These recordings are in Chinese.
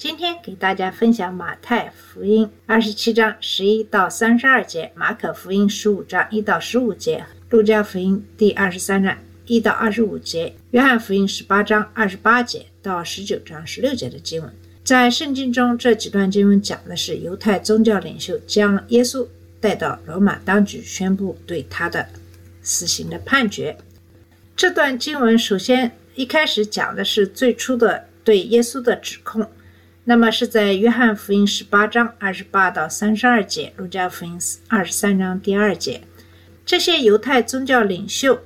今天给大家分享马太福音二十七章十一到三十二节，马可福音十五章一到十五节，路加福音第二十三章一到二十五节，约翰福音十八章二十八节到十九章十六节的经文。在圣经中，这几段经文讲的是犹太宗教领袖将耶稣带到罗马当局，宣布对他的死刑的判决。这段经文首先一开始讲的是最初的对耶稣的指控，那么是在约翰福音十八章二十八到三十二节，路加福音二十三章第二节。这些犹太宗教领袖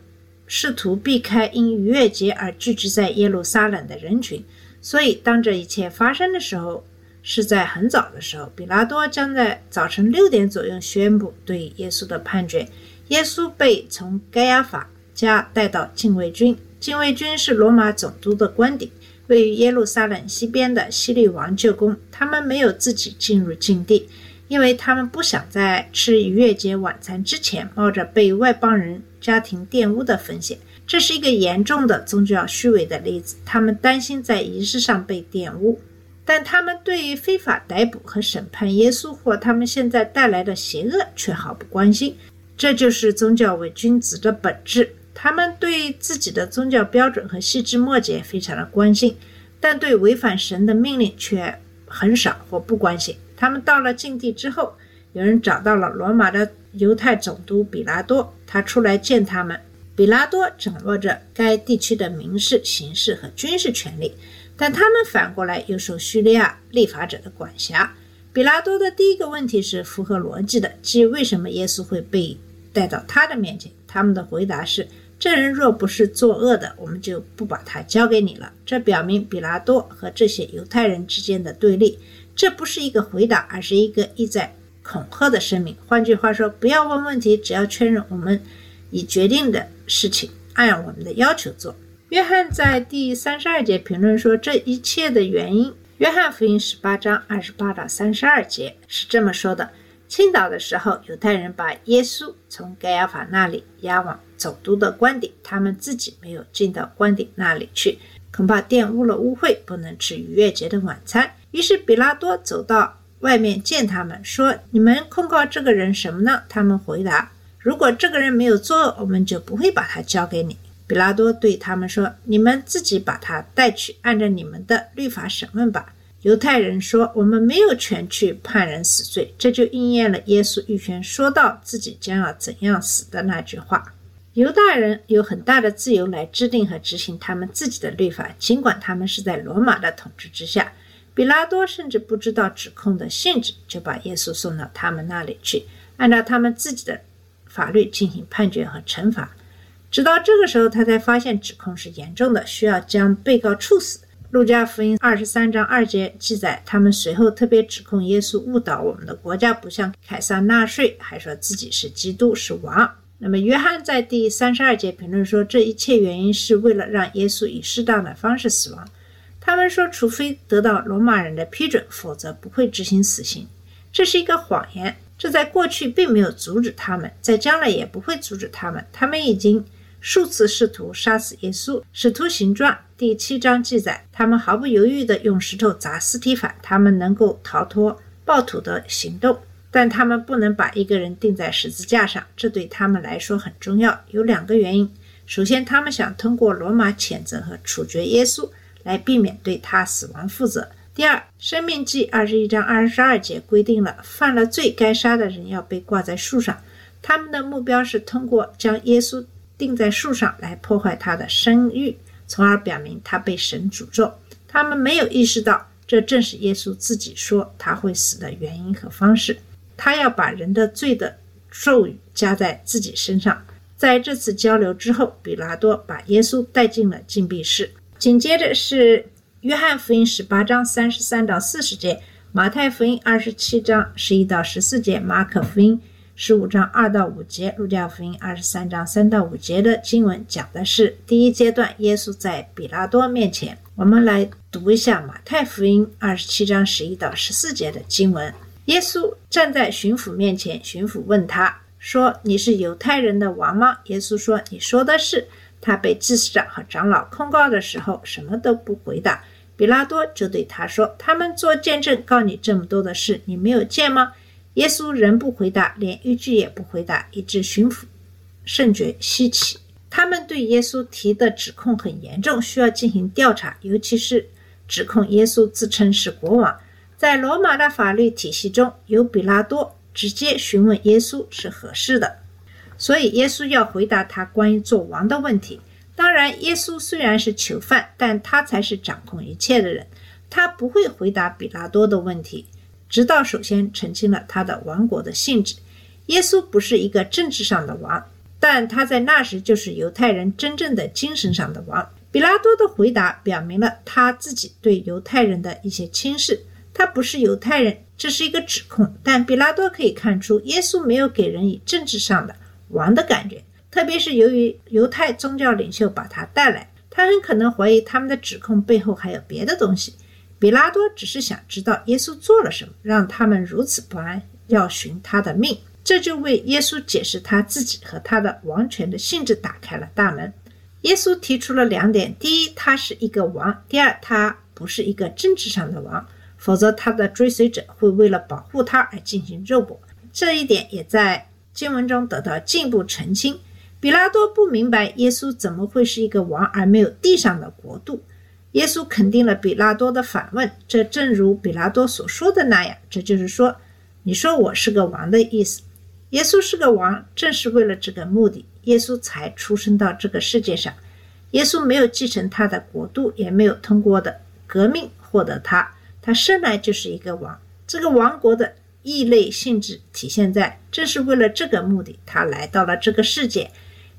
试图避开因逾越节而聚集在耶路撒冷的人群，所以当这一切发生的时候，是在很早的时候，比拉多将在早晨六点左右宣布对耶稣的判决。耶稣被从盖亚法家带到禁卫军，禁卫军是罗马总督的官邸，位于耶路撒冷西边的希律王旧宫。他们没有自己进入禁地，因为他们不想在吃逾越节晚餐之前冒着被外邦人家庭玷污的风险。这是一个严重的宗教虚伪的例子，他们担心在仪式上被玷污。但他们对于非法逮捕和审判耶稣或他们现在带来的邪恶却毫不关心。这就是宗教伪君子的本质。他们对自己的宗教标准和细枝末节非常的关心，但对违反神的命令却很少或不关心。他们到了境地之后，有人找到了罗马的犹太总督比拉多，他出来见他们。比拉多掌握着该地区的民事、刑事和军事权力，但他们反过来又受叙利亚立法者的管辖。比拉多的第一个问题是符合逻辑的，即为什么耶稣会被带到他的面前？他们的回答是：这人若不是作恶的，我们就不把他交给你了。这表明比拉多和这些犹太人之间的对立。这不是一个回答，而是一个意在恐吓的声明。换句话说，不要问问题，只要确认我们已决定的事情，按我们的要求做。约翰在第三十二节评论说，这一切的原因。约翰福音十八章二十八到三十二节是这么说的：青岛的时候，犹太人把耶稣从该亚法那里押往总督的官邸，他们自己没有进到官邸那里去，恐怕玷污了污秽，不能吃逾越节的晚餐。于是比拉多走到外面见他们，说：“你们控告这个人什么呢？”他们回答：“如果这个人没有作恶，我们就不会把他交给你。”比拉多对他们说：“你们自己把他带去，按照你们的律法审问吧。”犹太人说：“我们没有权去判人死罪。”这就应验了耶稣预先说到自己将要怎样死的那句话。犹大人有很大的自由来制定和执行他们自己的律法，尽管他们是在罗马的统治之下。比拉多甚至不知道指控的性质，就把耶稣送到他们那里去，按照他们自己的法律进行判决和惩罚。直到这个时候，他才发现指控是严重的，需要将被告处死。路加福音二十三章二节记载，他们随后特别指控耶稣误导我们的国家不向凯撒纳税，还说自己是基督是王。那么，约翰在第三十二节评论说，这一切原因是为了让耶稣以适当的方式死亡。他们说，除非得到罗马人的批准，否则不会执行死刑。这是一个谎言，这在过去并没有阻止他们，在将来也不会阻止他们。他们已经数次试图杀死耶稣。使徒行传第七章记载，他们毫不犹豫地用石头砸斯提凡，他们能够逃脱暴徒的行动，但他们不能把一个人钉在十字架上，这对他们来说很重要。有两个原因：首先，他们想通过罗马谴责和处决耶稣。来避免对他死亡负责。第二，《生命记》二十一章二十二节规定了，犯了罪该杀的人要被挂在树上。他们的目标是通过将耶稣钉在树上来破坏他的声誉，从而表明他被神诅咒。他们没有意识到，这正是耶稣自己说他会死的原因和方式。他要把人的罪的咒语加在自己身上。在这次交流之后，比拉多把耶稣带进了禁闭室。紧接着是约翰福音十八章三十三到四十节，马太福音二十七章十一到十四节，马可福音十五章二到五节，路加福音二十三章三到五节的经文讲的是第一阶段，耶稣在比拉多面前。我们来读一下马太福音二十七章十一到十四节的经文。耶稣站在巡抚面前，巡抚问他说：“你是犹太人的王吗？”耶稣说：“你说的是。”他被祭司长和长老控告的时候，什么都不回答。比拉多就对他说：“他们做见证告你这么多的事，你没有见吗？”耶稣仍不回答，连一句也不回答，以致巡抚甚觉稀奇。他们对耶稣提的指控很严重，需要进行调查，尤其是指控耶稣自称是国王。在罗马的法律体系中，由比拉多直接询问耶稣是合适的，所以耶稣要回答他关于做王的问题。当然，耶稣虽然是囚犯，但他才是掌控一切的人，他不会回答比拉多的问题。直到首先澄清了他的王国的性质，耶稣不是一个政治上的王，但他在那时就是犹太人真正的精神上的王。比拉多的回答表明了他自己对犹太人的一些轻视，他不是犹太人，这是一个指控。但比拉多可以看出，耶稣没有给人以政治上的王的感觉，特别是由于犹太宗教领袖把他带来，他很可能怀疑他们的指控背后还有别的东西。比拉多只是想知道耶稣做了什么，让他们如此不安，要寻他的命。这就为耶稣解释他自己和他的王权的性质打开了大门。耶稣提出了两点：第一，他是一个王；第二，他不是一个政治上的王，否则他的追随者会为了保护他而进行肉搏。这一点也在经文中得到进一步澄清。比拉多不明白耶稣怎么会是一个王而没有地上的国度。耶稣肯定了比拉多的反问，这正如比拉多所说的那样，这就是说，你说我是个王的意思。耶稣是个王，正是为了这个目的，耶稣才出生到这个世界上。耶稣没有继承他的国度，也没有通过的革命获得他，他生来就是一个王。这个王国的异类性质体现在，正是为了这个目的，他来到了这个世界。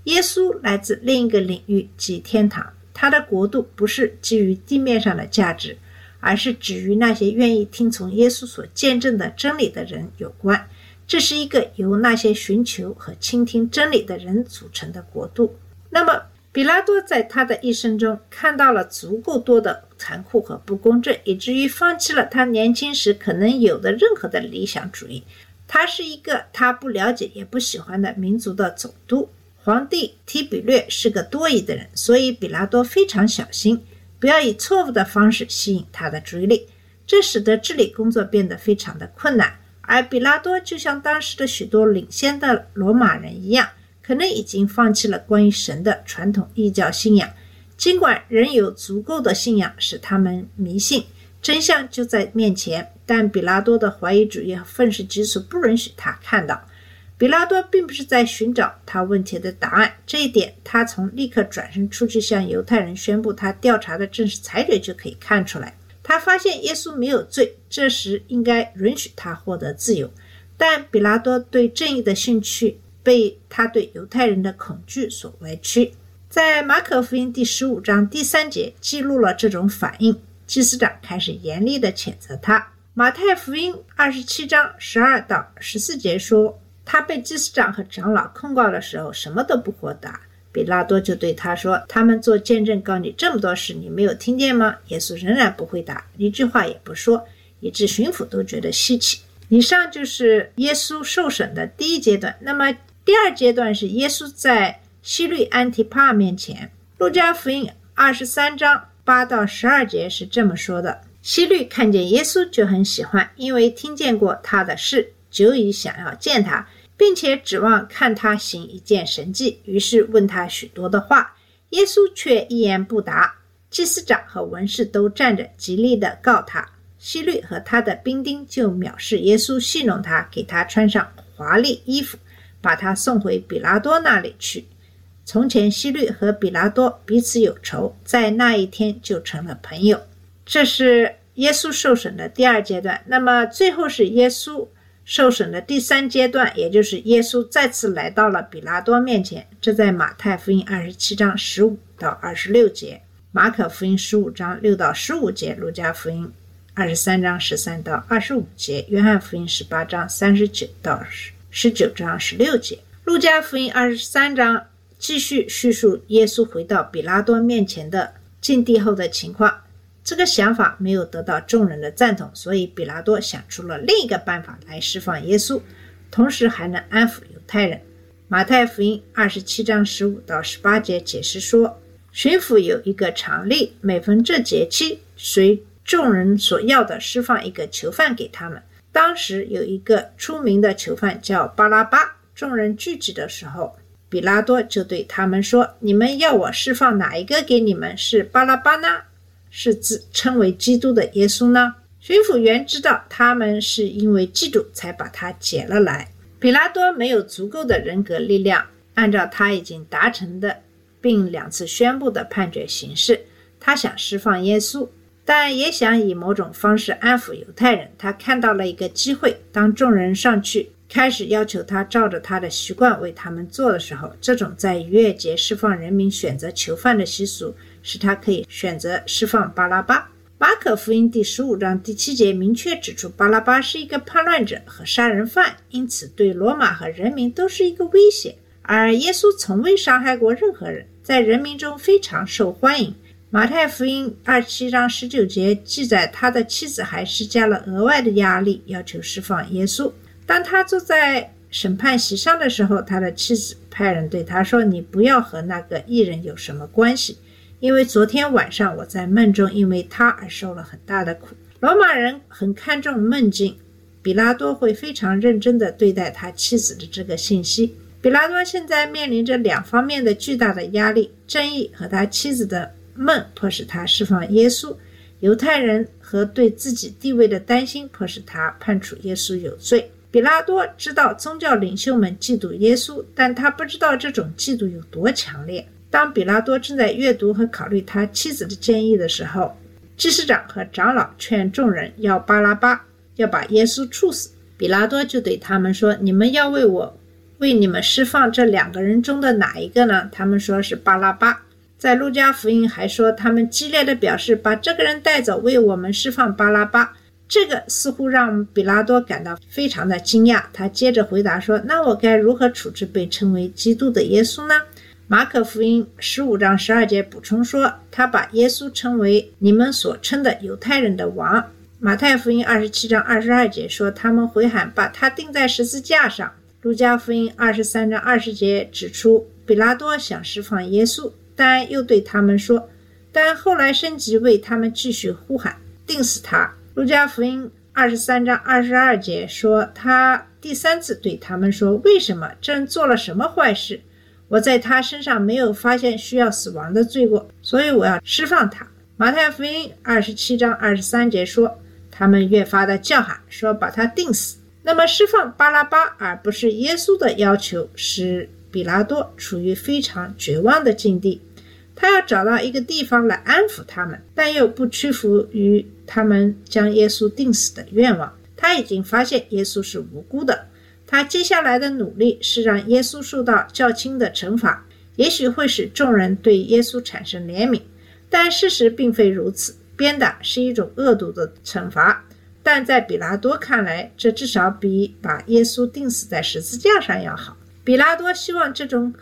耶稣来自另一个领域，即天堂。他的国度不是基于地面上的价值，而是只与那些愿意听从耶稣所见证的真理的人有关。这是一个由那些寻求和倾听真理的人组成的国度。那么，比拉多在他的一生中看到了足够多的残酷和不公正，以至于放弃了他年轻时可能有的任何的理想主义。他是一个他不了解也不喜欢的民族的总督。皇帝提比略是个多疑的人，所以比拉多非常小心，不要以错误的方式吸引他的注意力，这使得治理工作变得非常的困难。而比拉多就像当时的许多领先的罗马人一样，可能已经放弃了关于神的传统异教信仰，尽管仍有足够的信仰使他们迷信，真相就在面前，但比拉多的怀疑主义和愤世嫉俗不允许他看到。比拉多并不是在寻找他问题的答案，这一点他从立刻转身出去向犹太人宣布他调查的正式裁决就可以看出来。他发现耶稣没有罪，这时应该允许他获得自由。但比拉多对正义的兴趣被他对犹太人的恐惧所歪曲。在马可福音第十五章第三节记录了这种反应，祭司长开始严厉地谴责他。马太福音二十七章十二到十四节说。他被祭司长和长老控告的时候，什么都不回答。比拉多就对他说：“他们做见证告你这么多事，你没有听见吗？”耶稣仍然不回答，一句话也不说，以致巡抚都觉得稀奇。以上就是耶稣受审的第一阶段。那么第二阶段是耶稣在西律安提帕面前。路加福音二十三章八到十二节是这么说的：西律看见耶稣就很喜欢，因为听见过他的事，久已想要见他。并且指望看他行一件神迹，于是问他许多的话，耶稣却一言不答。祭司长和文士都站着，极力的告他。希律和他的兵丁就藐视耶稣，戏弄他，给他穿上华丽衣服，把他送回比拉多那里去。从前希律和比拉多彼此有仇，在那一天就成了朋友。这是耶稣受审的第二阶段。那么最后是耶稣。受审的第三阶段，也就是耶稣再次来到了比拉多面前。这在马太福音二十七章十五到二十六节，马可福音十五章六到十五节，路加福音二十三章十三到二十五节，约翰福音十八章三十九到十十九章十六节。路加福音二十三章继续叙述耶稣回到比拉多面前的境地后的情况。这个想法没有得到众人的赞同，所以比拉多想出了另一个办法来释放耶稣，同时还能安抚犹太人。马太福音二十七章十五到十八节解释说，巡抚有一个常例，每逢这节期，随众人所要的释放一个囚犯给他们。当时有一个出名的囚犯叫巴拉巴。众人聚集的时候，比拉多就对他们说：“你们要我释放哪一个给你们？是巴拉巴呢，是自称为基督的耶稣呢？”巡抚员知道他们是因为嫉妒才把他解了来。比拉多没有足够的人格力量，按照他已经达成的并两次宣布的判决形式，他想释放耶稣，但也想以某种方式安抚犹太人。他看到了一个机会，当众人上去。开始要求他照着他的习惯为他们做的时候，这种在逾越节释放人民选择囚犯的习俗，使他可以选择释放巴拉巴。马可福音第十五章第七节明确指出，巴拉巴是一个叛乱者和杀人犯，因此对罗马和人民都是一个威胁。而耶稣从未伤害过任何人，在人民中非常受欢迎。马太福音二七章十九节记载，他的妻子还施加了额外的压力，要求释放耶稣。当他坐在审判席上的时候，他的妻子派人对他说：“你不要和那个艺人有什么关系，因为昨天晚上我在梦中因为他而受了很大的苦。”罗马人很看重梦境，比拉多会非常认真地对待他妻子的这个信息。比拉多现在面临着两方面的巨大的压力：正义和他妻子的梦迫使他释放耶稣；犹太人和对自己地位的担心迫使他判处耶稣有罪。比拉多知道宗教领袖们嫉妒耶稣，但他不知道这种嫉妒有多强烈。当比拉多正在阅读和考虑他妻子的建议的时候，祭司长和长老劝众人要巴拉巴，要把耶稣处死。比拉多就对他们说：“你们要为我为你们释放这两个人中的哪一个呢？”他们说是巴拉巴。在路加福音还说，他们激烈的表示把这个人带走，为我们释放巴拉巴。这个似乎让比拉多感到非常的惊讶。他接着回答说：“那我该如何处置被称为基督的耶稣呢？”马可福音十五章十二节补充说：“他把耶稣称为你们所称的犹太人的王。”马太福音二十七章二十二节说：“他们回喊，把他钉在十字架上。”路加福音二十三章二十节指出，比拉多想释放耶稣，但又对他们说：“但后来升级为他们继续呼喊，钉死他。”路加福音二十三章二十二节说，他第三次对他们说：“为什么朕做了什么坏事？我在他身上没有发现需要死亡的罪过，所以我要释放他。”马太福音二十七章二十三节说，他们越发的叫喊说：“把他钉死。”那么，释放巴拉巴而不是耶稣的要求，使比拉多处于非常绝望的境地。他要找到一个地方来安抚他们，但又不屈服于他们将耶稣钉死的愿望。他已经发现耶稣是无辜的，他接下来的努力是让耶稣受到较轻的惩罚，也许会使众人对耶稣产生怜悯。但事实并非如此，鞭打是一种恶毒的惩罚，但在比拉多看来，这至少比把耶稣钉死在十字架上要好。比拉多希望这种。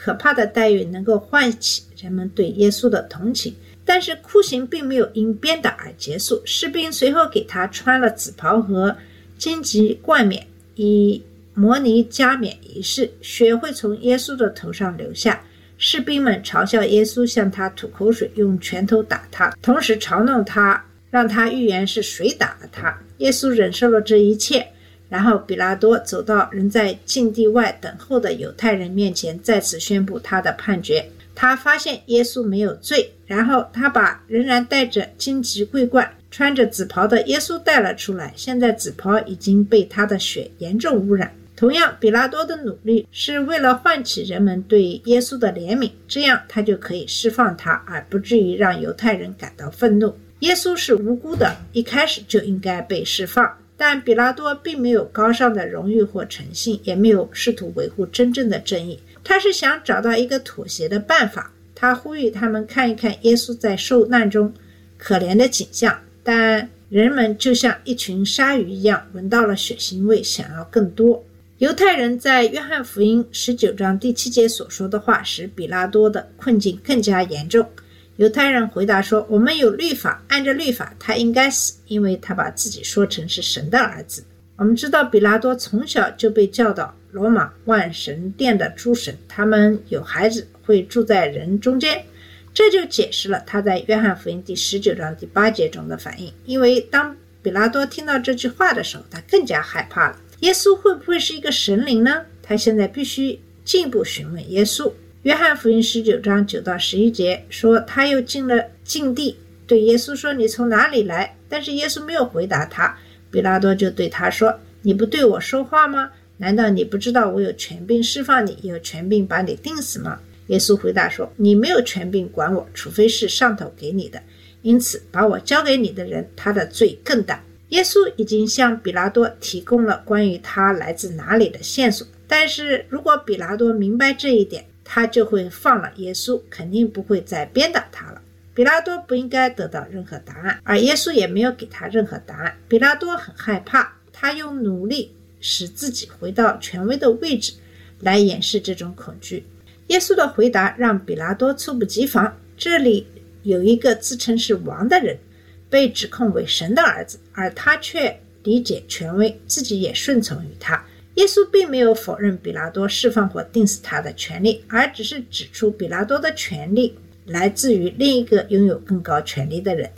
可怕的待遇能够唤起人们对耶稣的同情，但是酷刑并没有因鞭打而结束。士兵随后给他穿了紫袍和荆棘冠冕，以模拟加冕仪式。血会从耶稣的头上流下，士兵们嘲笑耶稣，向他吐口水，用拳头打他，同时嘲弄他，让他预言是谁打了他。耶稣忍受了这一切。然后，比拉多走到仍在禁地外等候的犹太人面前，再次宣布他的判决。他发现耶稣没有罪，然后他把仍然戴着荆棘桂冠、穿着紫袍的耶稣带了出来。现在紫袍已经被他的血严重污染。同样，比拉多的努力是为了唤起人们对耶稣的怜悯，这样他就可以释放他，而不至于让犹太人感到愤怒。耶稣是无辜的，一开始就应该被释放。但比拉多并没有高尚的荣誉或诚信，也没有试图维护真正的正义。他是想找到一个妥协的办法。他呼吁他们看一看耶稣在受难中可怜的景象，但人们就像一群鲨鱼一样，闻到了血腥味，想要更多。犹太人在约翰福音十九章第七节所说的话，使比拉多的困境更加严重。犹太人回答说：“我们有律法，按照律法，他应该死，因为他把自己说成是神的儿子。”我们知道，比拉多从小就被教导罗马万神殿的诸神，他们有孩子会住在人中间，这就解释了他在约翰福音第十九章第八节中的反应。因为当比拉多听到这句话的时候，他更加害怕了。耶稣会不会是一个神灵呢？他现在必须进一步询问耶稣。约翰福音十九章九到十一节说，他又进了禁地，对耶稣说：“你从哪里来？”但是耶稣没有回答他。比拉多就对他说：“你不对我说话吗？难道你不知道我有权柄释放你，有权柄把你定死吗？”耶稣回答说：“你没有权柄管我，除非是上头给你的。因此，把我交给你的人，他的罪更大。”耶稣已经向比拉多提供了关于他来自哪里的线索，但是如果比拉多明白这一点，他就会放了耶稣，肯定不会再鞭打他了。比拉多不应该得到任何答案，而耶稣也没有给他任何答案。比拉多很害怕，他用努力使自己回到权威的位置，来掩饰这种恐惧。耶稣的回答让比拉多猝不及防。这里有一个自称是王的人，被指控为神的儿子，而他却理解权威，自己也顺从于他。耶稣并没有否认比拉多释放或定死他的权利，而只是指出比拉多的权利来自于另一个拥有更高权力的人，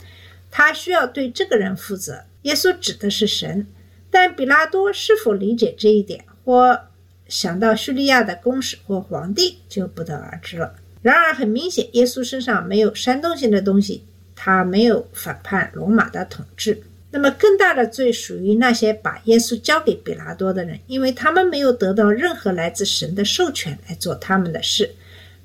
他需要对这个人负责。耶稣指的是神，但比拉多是否理解这一点，或想到叙利亚的公使或皇帝，就不得而知了。然而，很明显，耶稣身上没有煽动性的东西，他没有反叛罗马的统治。那么，更大的罪属于那些把耶稣交给比拉多的人，因为他们没有得到任何来自神的授权来做他们的事。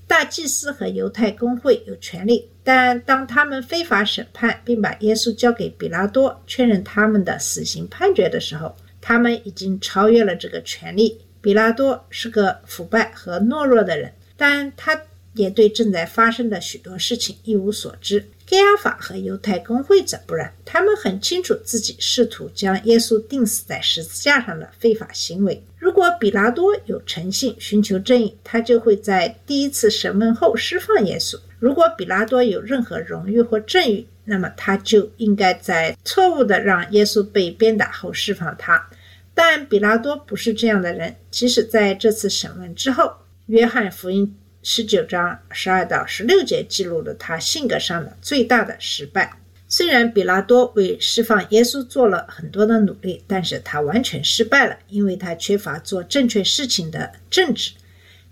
大祭司和犹太公会有权利，但当他们非法审判并把耶稣交给比拉多，确认他们的死刑判决的时候，他们已经超越了这个权利。比拉多是个腐败和懦弱的人，但他也对正在发生的许多事情一无所知。盖亚法和犹太公会则不然，他们很清楚自己试图将耶稣钉死在十字架上的非法行为。如果比拉多有诚信，寻求正义，他就会在第一次审问后释放耶稣；如果比拉多有任何荣誉或正义，那么他就应该在错误的让耶稣被鞭打后释放他。但比拉多不是这样的人，即使在这次审问之后，约翰福音。十九章十二到十六节记录了他性格上的最大的失败。虽然比拉多为释放耶稣做了很多的努力，但是他完全失败了，因为他缺乏做正确事情的正直。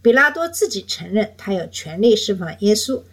比拉多自己承认他有权利释放耶稣，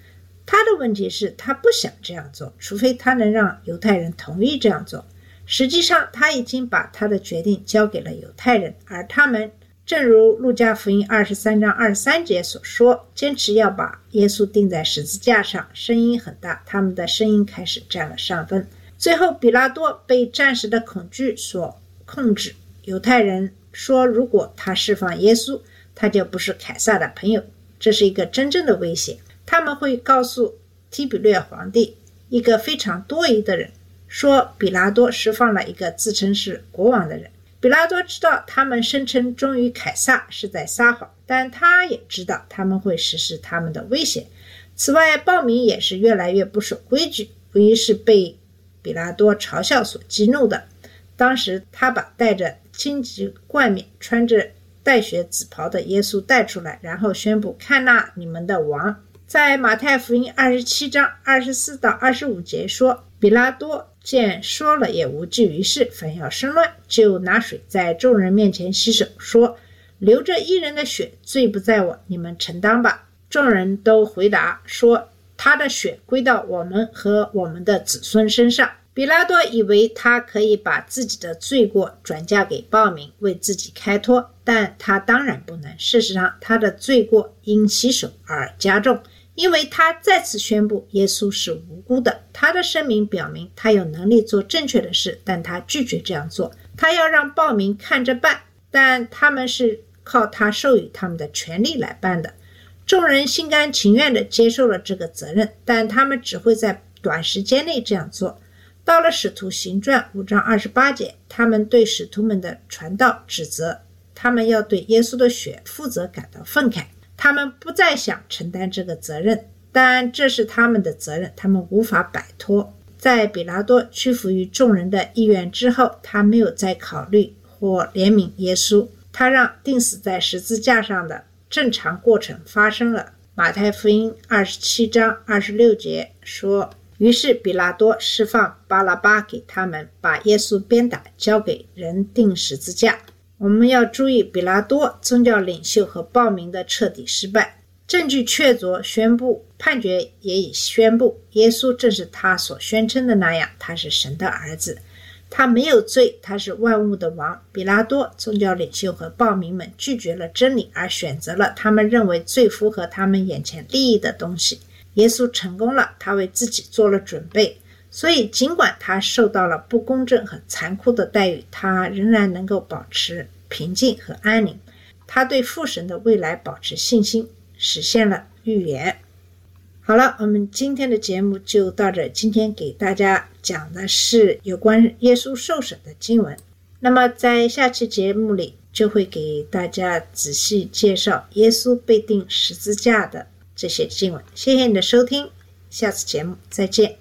他的问题是，他不想这样做，除非他能让犹太人同意这样做。实际上，他已经把他的决定交给了犹太人，而他们。正如路加福音二十三章二十三节所说，坚持要把耶稣钉在十字架上，声音很大，他们的声音开始占了上风。最后，比拉多被暂时的恐惧所控制。犹太人说，如果他释放耶稣，他就不是凯撒的朋友，这是一个真正的威胁。他们会告诉提比略皇帝，一个非常多疑的人，说比拉多释放了一个自称是国王的人。比拉多知道他们声称忠于凯撒是在撒谎，但他也知道他们会实施他们的威胁。此外，暴民也是越来越不守规矩，无疑是被比拉多嘲笑所激怒的。当时，他把戴着荆棘冠冕、穿着带血紫袍的耶稣带出来，然后宣布：“看那你们的王！”在马太福音二十七章二十四到二十五节说，比拉多。见说了也无济于事，反要生乱，就拿水在众人面前洗手，说：“流着一人的血，罪不在我，你们承担吧。”众人都回答说：“他的血归到我们和我们的子孙身上。”比拉多以为他可以把自己的罪过转嫁给暴民，为自己开脱，但他当然不能。事实上，他的罪过因洗手而加重。因为他再次宣布耶稣是无辜的，他的声明表明他有能力做正确的事，但他拒绝这样做。他要让暴民看着办，但他们是靠他授予他们的权利来办的。众人心甘情愿地接受了这个责任，但他们只会在短时间内这样做。到了使徒行传五章二十八节，他们对使徒们的传道指责。他们要对耶稣的血负责感到愤慨，他们不再想承担这个责任，但这是他们的责任，他们无法摆脱。在比拉多屈服于众人的意愿之后，他没有再考虑或怜悯耶稣，他让钉死在十字架上的正常过程发生了。马太福音二十七章二十六节说：“于是比拉多释放巴拉巴给他们，把耶稣鞭打，交给人钉十字架。”我们要注意，比拉多宗教领袖和暴民的彻底失败。证据确凿，宣布判决也已宣布，耶稣正是他所宣称的那样，他是神的儿子，他没有罪，他是万物的王。比拉多宗教领袖和暴民们拒绝了真理，而选择了他们认为最符合他们眼前利益的东西。耶稣成功了，他为自己做了准备，所以尽管他受到了不公正和残酷的待遇，他仍然能够保持平静和安宁。他对父神的未来保持信心。实现了预言。好了，我们今天的节目就到这。今天给大家讲的是有关耶稣受审的经文。那么在下期节目里，就会给大家仔细介绍耶稣被钉十字架的这些经文。谢谢你的收听，下次节目再见。